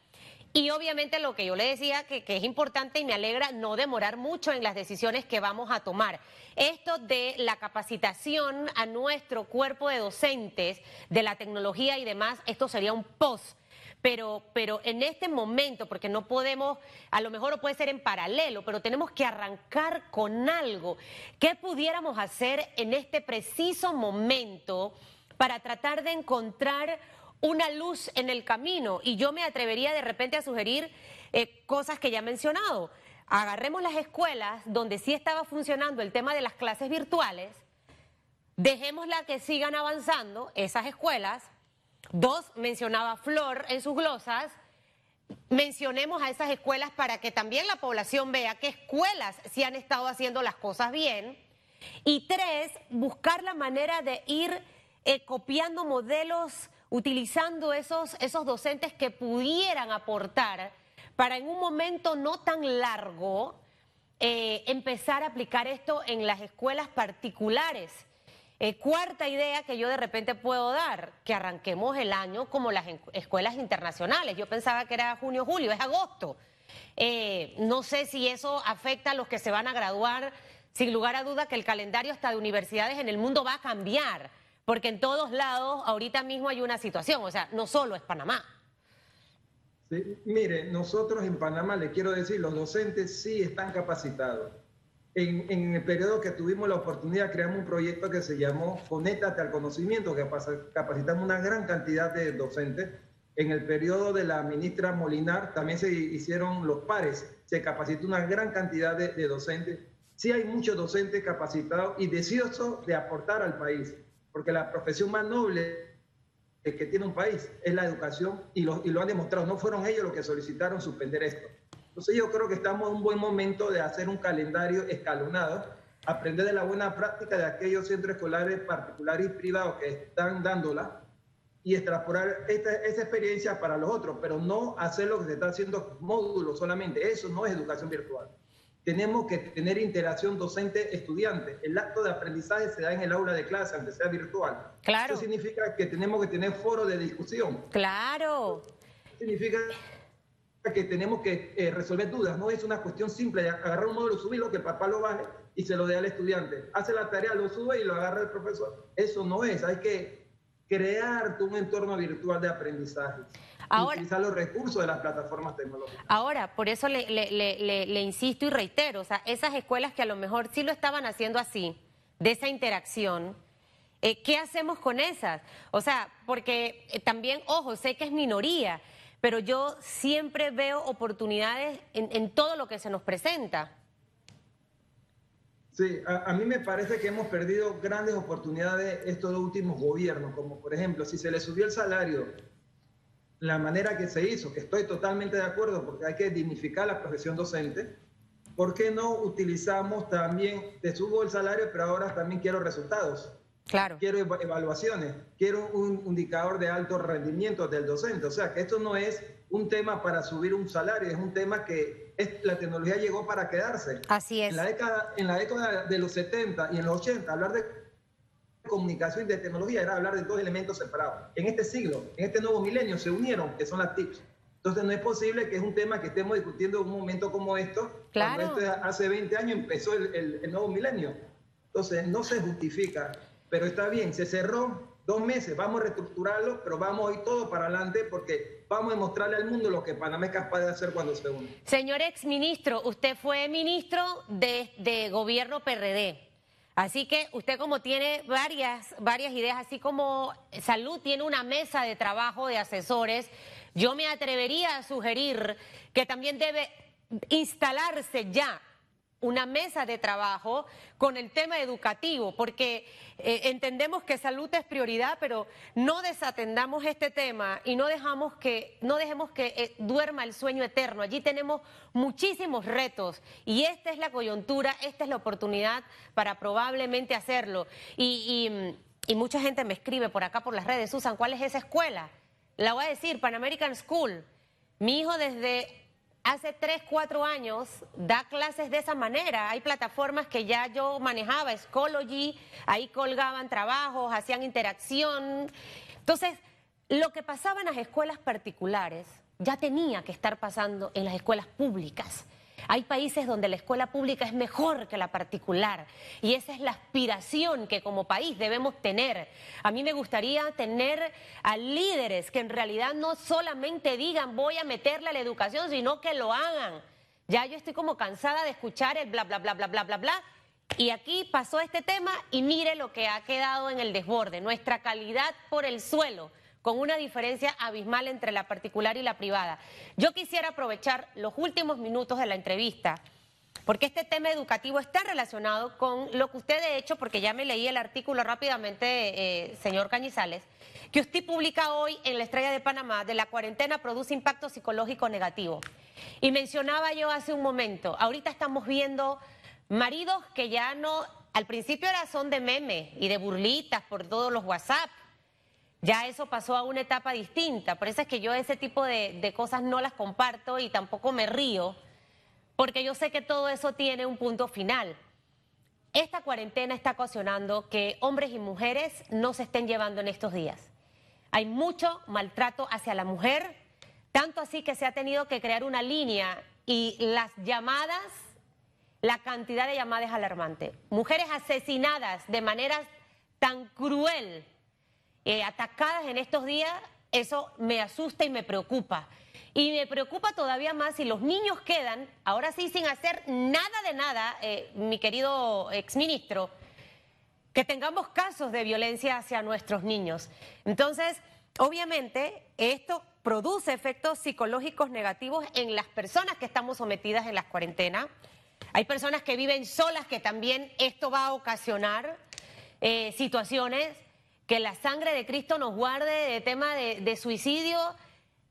Y obviamente lo que yo le decía que, que es importante y me alegra no demorar mucho en las decisiones que vamos a tomar. Esto de la capacitación a nuestro cuerpo de docentes, de la tecnología y demás, esto sería un post. Pero, pero en este momento, porque no podemos, a lo mejor puede ser en paralelo, pero tenemos que arrancar con algo. ¿Qué pudiéramos hacer en este preciso momento para tratar de encontrar una luz en el camino? Y yo me atrevería de repente a sugerir eh, cosas que ya he mencionado. Agarremos las escuelas donde sí estaba funcionando el tema de las clases virtuales, dejémosla que sigan avanzando esas escuelas. Dos, mencionaba Flor en sus glosas, mencionemos a esas escuelas para que también la población vea qué escuelas sí han estado haciendo las cosas bien. Y tres, buscar la manera de ir eh, copiando modelos, utilizando esos, esos docentes que pudieran aportar para en un momento no tan largo eh, empezar a aplicar esto en las escuelas particulares. Eh, cuarta idea que yo de repente puedo dar, que arranquemos el año como las escuelas internacionales. Yo pensaba que era junio, julio, es agosto. Eh, no sé si eso afecta a los que se van a graduar. Sin lugar a duda que el calendario hasta de universidades en el mundo va a cambiar, porque en todos lados ahorita mismo hay una situación, o sea, no solo es Panamá. Sí, Mire, nosotros en Panamá, le quiero decir, los docentes sí están capacitados. En, en el periodo que tuvimos la oportunidad, creamos un proyecto que se llamó Conéctate al Conocimiento, que capacitamos una gran cantidad de docentes. En el periodo de la ministra Molinar también se hicieron los pares, se capacitó una gran cantidad de, de docentes. Sí hay muchos docentes capacitados y deseosos de aportar al país, porque la profesión más noble que tiene un país es la educación y lo, y lo han demostrado. No fueron ellos los que solicitaron suspender esto. Entonces yo creo que estamos en un buen momento de hacer un calendario escalonado, aprender de la buena práctica de aquellos centros escolares particulares y privados que están dándola y extrapolar esta, esa experiencia para los otros, pero no hacer lo que se está haciendo módulos solamente. Eso no es educación virtual. Tenemos que tener interacción docente-estudiante. El acto de aprendizaje se da en el aula de clase, aunque sea virtual. Claro. Eso significa que tenemos que tener foro de discusión. Claro. Significa que tenemos que eh, resolver dudas. No es una cuestión simple de agarrar un módulo, subirlo, que papá lo baje y se lo dé al estudiante. Hace la tarea, lo sube y lo agarra el profesor. Eso no es. Hay que crear un entorno virtual de aprendizaje. Ahora- utilizar los recursos de las plataformas tecnológicas. Ahora, por eso le, le- le- le- le insisto y reitero, o sea, esas escuelas que a lo mejor sí lo estaban haciendo así, de esa interacción, eh, ¿qué hacemos con esas? O sea, porque eh, también, ojo, sé que es minoría, pero yo siempre veo oportunidades en, en todo lo que se nos presenta. Sí, a, a mí me parece que hemos perdido grandes oportunidades estos últimos gobiernos, como por ejemplo, si se le subió el salario, la manera que se hizo, que estoy totalmente de acuerdo porque hay que dignificar la profesión docente, ¿por qué no utilizamos también, te subo el salario, pero ahora también quiero resultados? Claro. quiero eva- evaluaciones, quiero un indicador de alto rendimiento del docente. O sea, que esto no es un tema para subir un salario, es un tema que es- la tecnología llegó para quedarse. Así es. En la, década, en la década de los 70 y en los 80, hablar de comunicación y de tecnología era hablar de dos elementos separados. En este siglo, en este nuevo milenio, se unieron, que son las TICs. Entonces, no es posible que es un tema que estemos discutiendo en un momento como esto, Claro. cuando este hace 20 años empezó el, el- el nuevo milenio. Entonces, no se justifica, pero está bien, se cerró dos meses, vamos a reestructurarlo, pero vamos a ir todo para adelante porque vamos a mostrarle al mundo lo que Panamá es capaz de hacer cuando se une. Señor exministro, usted fue ministro de, de gobierno PRD. Así que usted como tiene varias, varias ideas, así como Salud tiene una mesa de trabajo de asesores, yo me atrevería a sugerir que también debe instalarse ya una mesa de trabajo con el tema educativo, porque eh, entendemos que salud es prioridad, pero no desatendamos este tema y no dejamos que no dejemos que eh, duerma el sueño eterno. Allí tenemos muchísimos retos y esta es la coyuntura, esta es la oportunidad para probablemente hacerlo. Y, y, y mucha gente me escribe por acá por las redes, Susan, ¿cuál es esa escuela? La voy a decir, Pan American School. Mi hijo desde hace 3, 4 años da clases de esa manera. Hay plataformas que ya yo manejaba, Schoology, ahí colgaban trabajos, hacían interacción. Entonces, lo que pasaba en las escuelas particulares ya tenía que estar pasando en las escuelas públicas. Hay países donde la escuela pública es mejor que la particular y esa es la aspiración que como país debemos tener. A mí me gustaría tener a líderes que en realidad no solamente digan voy a meterle a la educación, sino que lo hagan. Ya yo estoy como cansada de escuchar el bla, bla, bla, bla, bla, bla, bla. Y aquí pasó este tema y mire lo que ha quedado en el desborde, nuestra calidad por el suelo con una diferencia abismal entre la particular y la privada. Yo quisiera aprovechar los últimos minutos de la entrevista, porque este tema educativo está relacionado con lo que usted ha hecho, porque ya me leí el artículo rápidamente, eh, señor Cañizales, que usted publica hoy en la Estrella de Panamá de la cuarentena produce impacto psicológico negativo. Y mencionaba yo hace un momento, ahorita estamos viendo maridos que ya no, al principio era son de meme y de burlitas por todos los WhatsApp, ya eso pasó a una etapa distinta. Por eso es que yo ese tipo de, cosas no las comparto y tampoco me río, porque yo sé que todo eso tiene un punto final. Esta cuarentena está ocasionando que hombres y mujeres no se estén llevando en estos días. Hay mucho maltrato hacia la mujer, tanto así que se ha tenido que crear una línea y las llamadas, la cantidad de llamadas es alarmante. Mujeres asesinadas de manera tan cruel eh, atacadas en estos días, eso me asusta y me preocupa. Y me preocupa todavía más si los niños quedan, ahora sí, sin hacer nada de nada, eh, mi querido exministro, que tengamos casos de violencia hacia nuestros niños. Entonces, obviamente, esto produce efectos psicológicos negativos en las personas que estamos sometidas en las cuarentenas. Hay personas que viven solas que también esto va a ocasionar eh, situaciones que la sangre de Cristo nos guarde de tema de, suicidio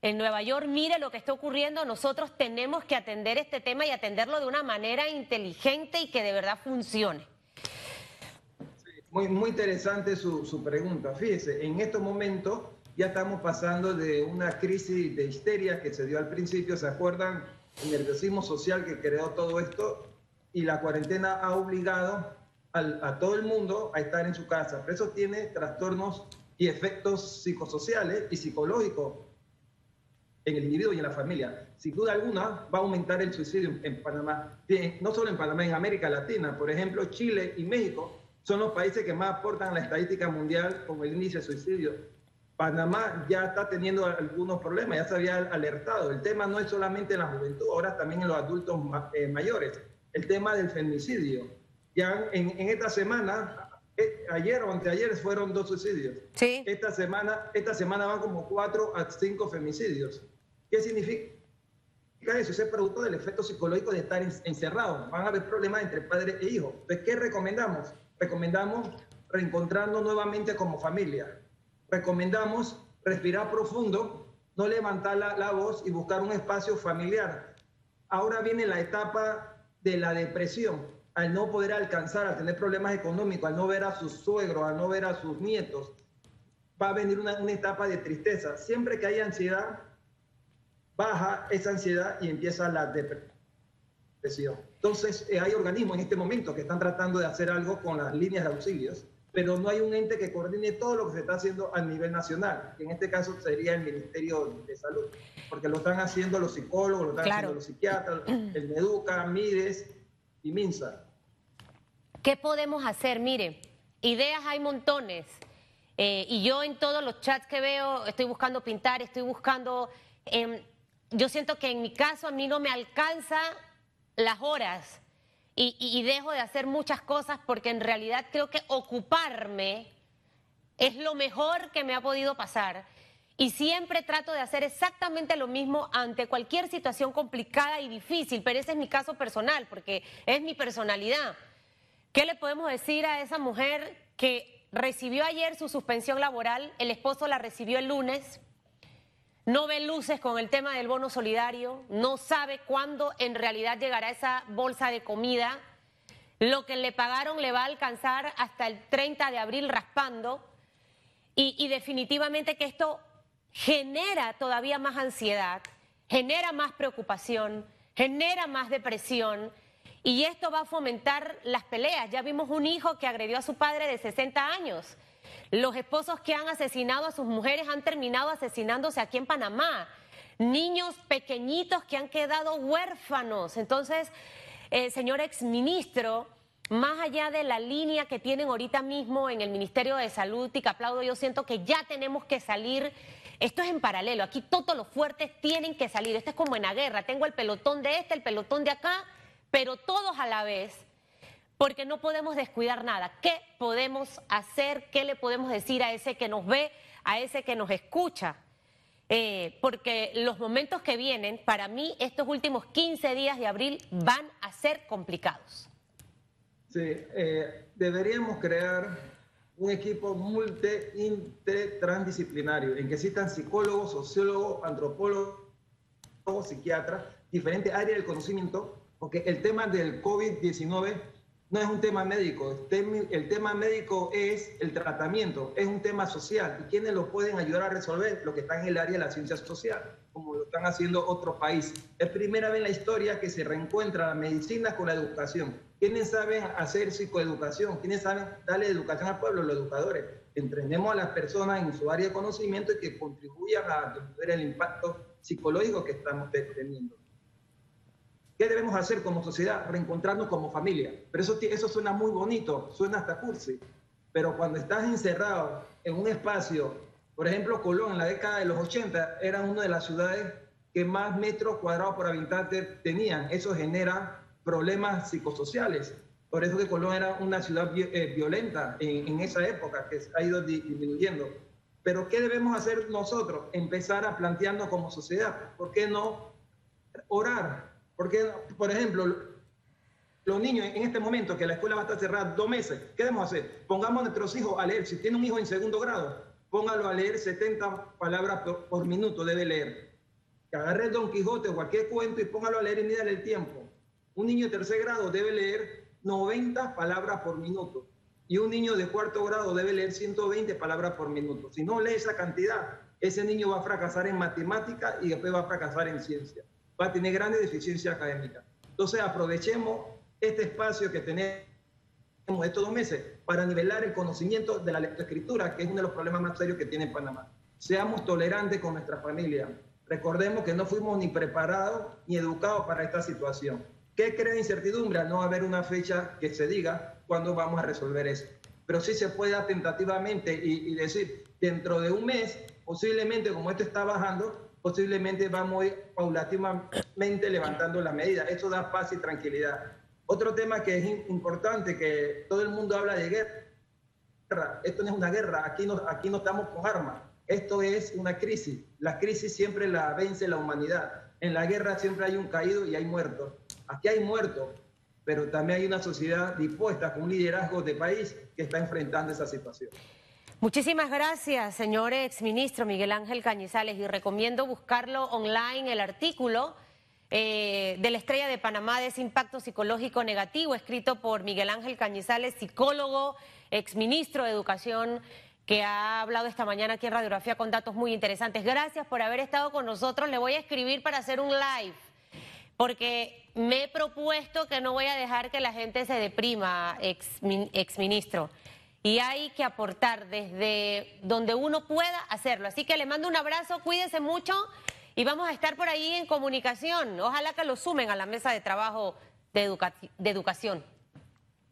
en Nueva York, mire lo que está ocurriendo, nosotros tenemos que atender este tema y atenderlo de una manera inteligente y que de verdad funcione. muy, muy interesante su, su, pregunta. Fíjese, en estos momentos ya estamos pasando de una crisis de histeria que se dio al principio, ¿se acuerdan? El nerviosismo social que creó todo esto y la cuarentena ha obligado a todo el mundo a estar en su casa. Pero eso tiene trastornos y efectos psicosociales y psicológicos en el individuo y en la familia. Sin duda alguna va a aumentar el suicidio en Panamá. No solo en Panamá, en América Latina. Por ejemplo, Chile y México son los países que más aportan a la estadística mundial con el índice de suicidio. Panamá ya está teniendo algunos problemas, ya se había alertado. El tema no es solamente en la juventud, ahora también en los adultos eh, mayores. El tema del femicidio ya en, esta semana, eh, ayer o anteayer fueron dos suicidios. Sí. Esta semana, esta semana van como cuatro a cinco femicidios. ¿Qué significa? Eso es producto del efecto psicológico de estar encerrado. Van a haber problemas entre padre e hijo. Entonces, ¿qué recomendamos? Recomendamos reencontrarnos nuevamente como familia. Recomendamos respirar profundo, no levantar la, la voz y buscar un espacio familiar. Ahora viene la etapa de la depresión al no poder alcanzar, al tener problemas económicos, al no ver a sus suegros, al no ver a sus nietos, va a venir una, etapa de tristeza. Siempre que hay ansiedad, baja esa ansiedad y empieza la depresión. Entonces, eh, hay organismos en este momento que están tratando de hacer algo con las líneas de auxilios, pero no hay un ente que coordine todo lo que se está haciendo a nivel nacional, que en este caso sería el Ministerio de Salud, porque lo están haciendo los psicólogos, lo están haciendo los psiquiatras, el MEDUCA, MIDES, y Minsa. ¿Qué podemos hacer? Mire, ideas hay montones. Eh, y yo en todos los chats que veo estoy buscando pintar, estoy buscando... Em, yo siento que en mi caso a mí no me alcanza las horas y, dejo de hacer muchas cosas porque en realidad creo que ocuparme es lo mejor que me ha podido pasar. Y siempre trato de hacer exactamente lo mismo ante cualquier situación complicada y difícil, pero ese es mi caso personal, porque es mi personalidad. ¿Qué le podemos decir a esa mujer que recibió ayer su suspensión laboral, el esposo la recibió el lunes, no ve luces con el tema del bono solidario, no sabe cuándo en realidad llegará esa bolsa de comida, lo que le pagaron le va a alcanzar hasta el 30 de abril raspando. Y, definitivamente que esto genera todavía más ansiedad, genera más preocupación, genera más depresión y esto va a fomentar las peleas. Ya vimos un hijo que agredió a su padre de 60 años. Los esposos que han asesinado a sus mujeres han terminado asesinándose aquí en Panamá. Niños pequeñitos que han quedado huérfanos. Entonces, eh, señor exministro, más allá de la línea que tienen ahorita mismo en el Ministerio de Salud y que aplaudo, yo siento que ya tenemos que salir esto es en paralelo. Aquí todos los fuertes tienen que salir. Esto es como en la guerra. Tengo el pelotón de este, el pelotón de acá, pero todos a la vez, porque no podemos descuidar nada. ¿Qué podemos hacer? ¿Qué le podemos decir a ese que nos ve, a ese que nos escucha? Eh, porque los momentos que vienen, para mí, estos últimos 15 días de abril van a ser complicados. Sí, eh, deberíamos crear un equipo multi transdisciplinario en que existan psicólogos, sociólogos, antropólogos, psiquiatras, diferentes áreas del conocimiento, porque el tema del COVID-19 no es un tema médico, el tema médico es el tratamiento, es un tema social y quienes lo pueden ayudar a resolver lo que está en el área de la ciencia social, como lo están haciendo otros países. Es primera vez en la historia que se reencuentra la medicina con la educación ¿Quiénes saben hacer psicoeducación? ¿Quiénes saben darle educación al pueblo? Los educadores. Entrenemos a las personas en su área de conocimiento y que contribuyan a reducir el impacto psicológico que estamos teniendo. ¿Qué debemos hacer como sociedad? Reencontrarnos como familia. Pero eso, eso suena muy bonito, suena hasta cursi. Pero cuando estás encerrado en un espacio, por ejemplo, Colón en la década de los 80 era una de las ciudades que más metros cuadrados por habitante tenían. Eso genera problemas psicosociales. Por eso que Colón era una ciudad eh, violenta en, esa época, que ha ido disminuyendo. Pero ¿qué debemos hacer nosotros? Empezar a plantearnos como sociedad. ¿Por qué no orar? Porque, por ejemplo, los niños en este momento que la escuela va a estar cerrada dos meses, ¿qué debemos hacer? Pongamos a nuestros hijos a leer. Si tiene un hijo en segundo grado, póngalo a leer 70 palabras por, minuto, debe leer. Que agarre el Don Quijote o cualquier cuento y póngalo a leer y mírale el tiempo. Un niño de tercer grado debe leer 90 palabras por minuto y un niño de cuarto grado debe leer 120 palabras por minuto. Si no lee esa cantidad, ese niño va a fracasar en matemática y después va a fracasar en ciencia. Va a tener grandes deficiencias académicas. Entonces aprovechemos este espacio que tenemos estos dos meses para nivelar el conocimiento de la lectoescritura, que es uno de los problemas más serios que tiene Panamá. Seamos tolerantes con nuestra familia. Recordemos que no fuimos ni preparados ni educados para esta situación. ¿Qué crea incertidumbre? no haber una fecha que se diga cuándo vamos a resolver eso. Pero sí se puede tentativamente y, decir, dentro de un mes, posiblemente como esto está bajando, posiblemente vamos a ir paulatinamente levantando las medidas. Eso da paz y tranquilidad. Otro tema que es importante, que todo el mundo habla de guerra. Esto no es una guerra, aquí no, aquí no estamos con armas. Esto es una crisis. La crisis siempre la vence la humanidad. En la guerra siempre hay un caído y hay muertos. Aquí hay muertos, pero también hay una sociedad dispuesta con un liderazgo de país que está enfrentando esa situación. Muchísimas gracias, señor exministro Miguel Ángel Cañizales, y recomiendo buscarlo online, el artículo eh, de la Estrella de Panamá de ese impacto psicológico negativo, escrito por Miguel Ángel Cañizales, psicólogo, exministro de Educación, que ha hablado esta mañana aquí en Radiografía con datos muy interesantes. Gracias por haber estado con nosotros. Le voy a escribir para hacer un live porque me he propuesto que no voy a dejar que la gente se deprima, ex, ministro. Y hay que aportar desde donde uno pueda hacerlo. Así que le mando un abrazo, cuídese mucho y vamos a estar por ahí en comunicación. Ojalá que lo sumen a la mesa de trabajo de, de educación.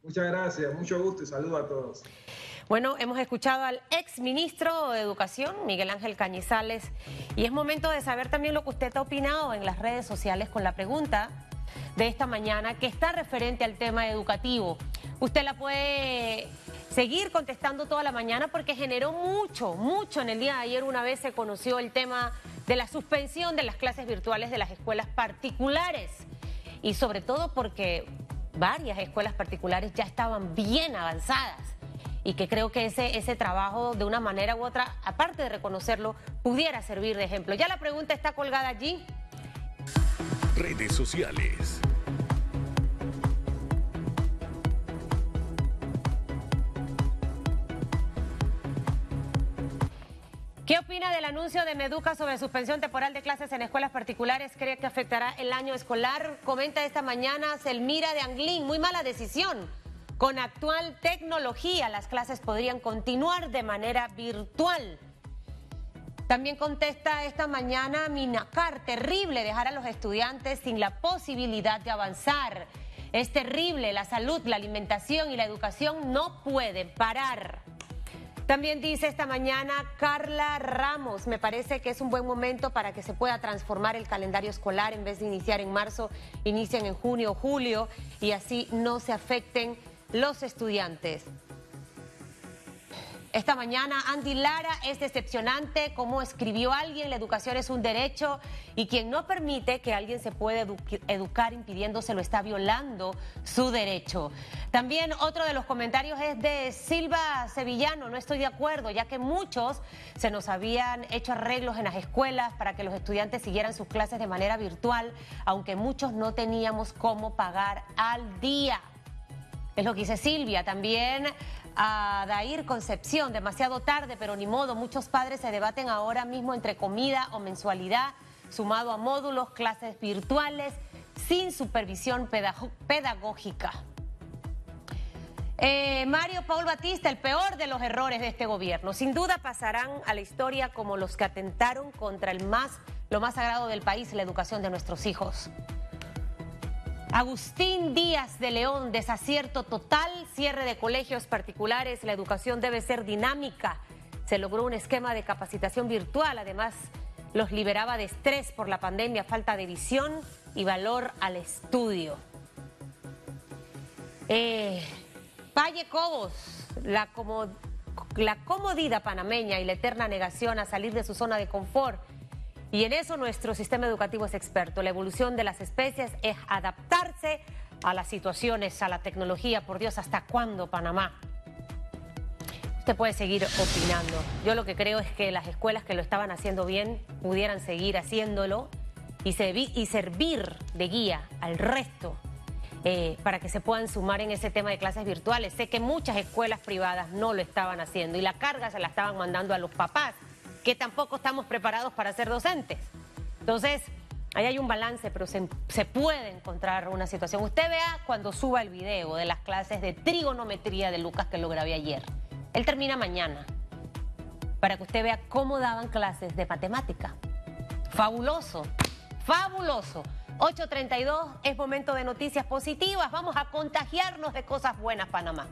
Muchas gracias, mucho gusto y saludo a todos. Bueno, hemos escuchado al ex ministro de Educación, Miguel Ángel Cañizales, y es momento de saber también lo que usted ha opinado en las redes sociales con la pregunta de esta mañana que está referente al tema educativo. Usted la puede seguir contestando toda la mañana porque generó mucho, mucho en el día de ayer. Una vez se conoció el tema de la suspensión de las clases virtuales de las escuelas particulares y sobre todo porque varias escuelas particulares ya estaban bien avanzadas y que creo que ese, ese trabajo de una manera u otra, aparte de reconocerlo, pudiera servir de ejemplo. Ya la pregunta está colgada allí. Redes sociales. ¿Qué opina del anuncio de Meduca sobre suspensión temporal de clases en escuelas particulares? ¿Cree que afectará el año escolar? Comenta esta mañana Selmira de Anglín. Muy mala decisión. Con actual tecnología, las clases podrían continuar de manera virtual. También contesta esta mañana Minacar, terrible dejar a los estudiantes sin la posibilidad de avanzar. Es terrible, la salud, la alimentación y la educación no pueden parar. También dice esta mañana Carla Ramos, me parece que es un buen momento para que se pueda transformar el calendario escolar en vez de iniciar en marzo, inician en junio o julio y así no se afecten los estudiantes. Esta mañana Andy Lara es decepcionante, como escribió alguien, la educación es un derecho y quien no permite que alguien se pueda educar impidiéndoselo está violando su derecho. También otro de los comentarios es de Silva Sevillano, no estoy de acuerdo, ya que muchos se nos habían hecho arreglos en las escuelas para que los estudiantes siguieran sus clases de manera virtual, aunque muchos no teníamos cómo pagar al día. Es lo que dice Silvia. También a Dair Concepción, demasiado tarde, pero ni modo. Muchos padres se debaten ahora mismo entre comida o mensualidad, sumado a módulos, clases virtuales, sin supervisión pedagógica. Eh, Mario Paul Batista, el peor de los errores de este gobierno. Sin duda pasarán a la historia como los que atentaron contra el más, lo más sagrado del país, la educación de nuestros hijos. Agustín Díaz de León, desacierto total, cierre de colegios particulares, la educación debe ser dinámica. Se logró un esquema de capacitación virtual, además los liberaba de estrés por la pandemia, falta de visión y valor al estudio. Eh, Valle Cobos, la, la comodidad panameña y la eterna negación a salir de su zona de confort y en eso nuestro sistema educativo es experto. La evolución de las especies es adaptarse a las situaciones, a la tecnología. Por Dios, ¿hasta cuándo Panamá? Usted puede seguir opinando. Yo lo que creo es que las escuelas que lo estaban haciendo bien pudieran seguir haciéndolo y, servir de guía al resto eh, para que se puedan sumar en ese tema de clases virtuales. Sé que muchas escuelas privadas no lo estaban haciendo y la carga se la estaban mandando a los papás que tampoco estamos preparados para ser docentes. Entonces, ahí hay un balance, pero se, puede encontrar una situación. Usted vea cuando suba el video de las clases de trigonometría de Lucas que lo grabé ayer. Él termina mañana, para que usted vea cómo daban clases de matemática. Fabuloso, fabuloso. 8.32 es momento de noticias positivas. Vamos a contagiarnos de cosas buenas, Panamá.